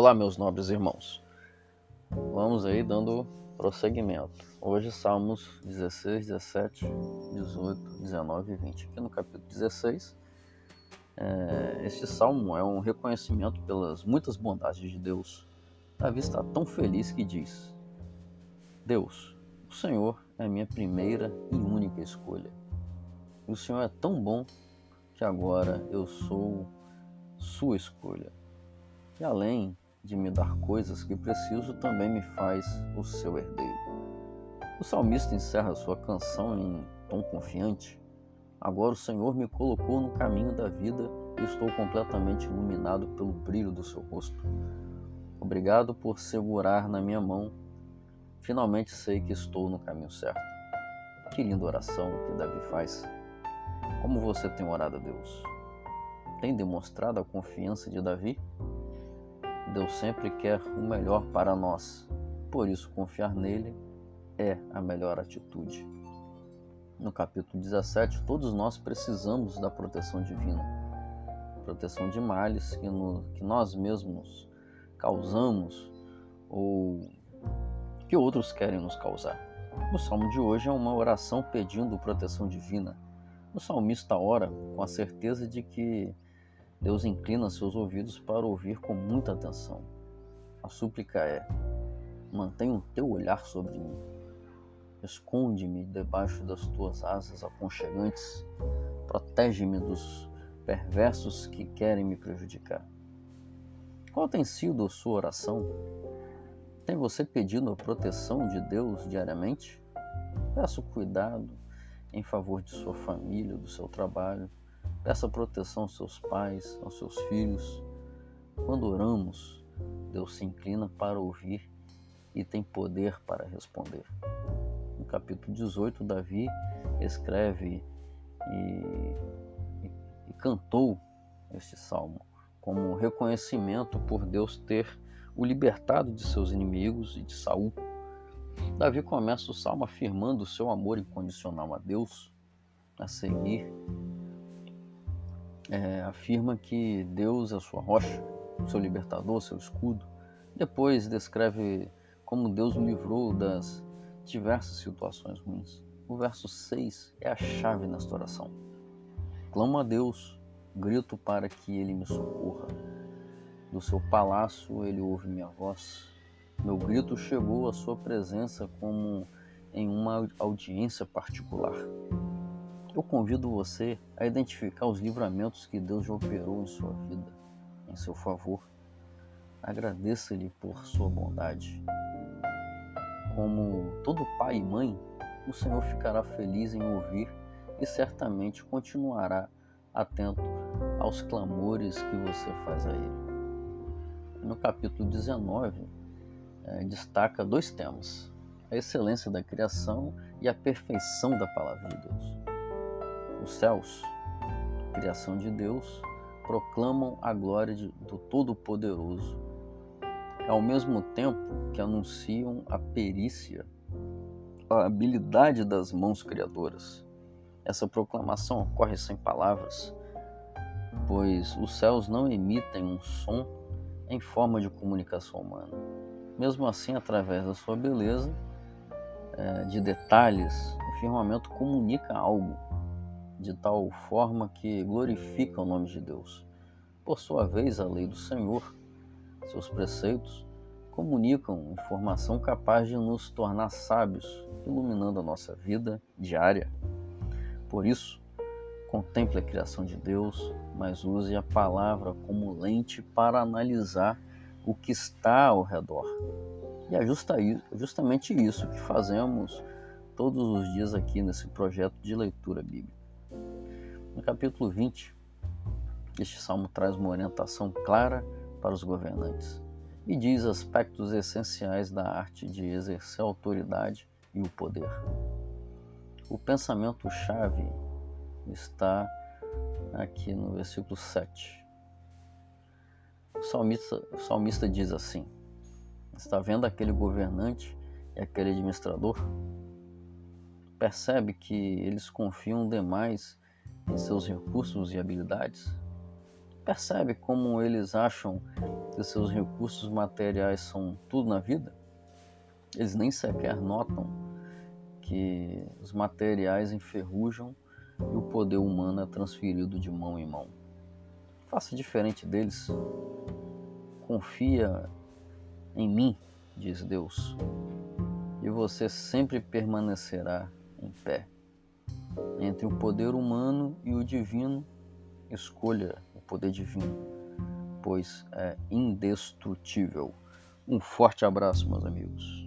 Olá, meus nobres irmãos. Vamos aí dando prosseguimento. Hoje, Salmos 16, 17, 18, 19 e 20. Aqui no capítulo 16, é, este salmo é um reconhecimento pelas muitas bondades de Deus. Davi está tão feliz que diz: Deus, o Senhor é minha primeira e única escolha. E o Senhor é tão bom que agora eu sou sua escolha. E além de me dar coisas que preciso, também me faz o seu herdeiro. O salmista encerra sua canção em tom confiante. Agora o Senhor me colocou no caminho da vida e estou completamente iluminado pelo brilho do seu rosto. Obrigado por segurar na minha mão. Finalmente sei que estou no caminho certo. Que linda oração que Davi faz. Como você tem orado a Deus? Tem demonstrado a confiança de Davi? Deus sempre quer o melhor para nós. Por isso, confiar nele é a melhor atitude. No capítulo 17, todos nós precisamos da proteção divina proteção de males que, no, que nós mesmos causamos ou que outros querem nos causar. O salmo de hoje é uma oração pedindo proteção divina. O salmista ora com a certeza de que Deus inclina seus ouvidos para ouvir com muita atenção. A súplica é: mantenha o teu olhar sobre mim. Esconde-me debaixo das tuas asas aconchegantes. Protege-me dos perversos que querem me prejudicar. Qual tem sido a sua oração? Tem você pedido a proteção de Deus diariamente? Peça cuidado em favor de sua família, do seu trabalho Peça proteção aos seus pais, aos seus filhos. Quando oramos, Deus se inclina para ouvir e tem poder para responder. No capítulo 18, Davi escreve e, e, e cantou este salmo como reconhecimento por Deus ter o libertado de seus inimigos e de Saul. Davi começa o salmo afirmando o seu amor incondicional a Deus, a seguir é, afirma que Deus é sua rocha, seu libertador, seu escudo. Depois descreve como Deus o livrou das diversas situações ruins. O verso 6 é a chave nesta oração. Clamo a Deus, grito para que ele me socorra. Do seu palácio ele ouve minha voz. Meu grito chegou à sua presença como em uma audiência particular. Eu convido você a identificar os livramentos que Deus já operou em sua vida, em seu favor. Agradeça-lhe por sua bondade. Como todo pai e mãe, o Senhor ficará feliz em ouvir e certamente continuará atento aos clamores que você faz a Ele. No capítulo 19, é, destaca dois temas: a excelência da criação e a perfeição da palavra de Deus. Os céus, criação de Deus, proclamam a glória de, do Todo-Poderoso, ao mesmo tempo que anunciam a perícia, a habilidade das mãos criadoras. Essa proclamação ocorre sem palavras, pois os céus não emitem um som em forma de comunicação humana. Mesmo assim, através da sua beleza, eh, de detalhes, o firmamento comunica algo de tal forma que glorifica o nome de Deus. Por sua vez, a lei do Senhor, seus preceitos, comunicam informação capaz de nos tornar sábios, iluminando a nossa vida diária. Por isso, contemple a criação de Deus, mas use a palavra como lente para analisar o que está ao redor. E é justamente isso que fazemos todos os dias aqui nesse projeto de leitura bíblica. No capítulo 20, este salmo traz uma orientação clara para os governantes e diz aspectos essenciais da arte de exercer a autoridade e o poder. O pensamento-chave está aqui no versículo 7. O salmista, o salmista diz assim: Está vendo aquele governante e aquele administrador? Percebe que eles confiam demais em seus recursos e habilidades? Percebe como eles acham que seus recursos materiais são tudo na vida? Eles nem sequer notam que os materiais enferrujam e o poder humano é transferido de mão em mão. Faça diferente deles. Confia em mim, diz Deus, e você sempre permanecerá em pé. Entre o poder humano e o divino, escolha o poder divino, pois é indestrutível. Um forte abraço, meus amigos.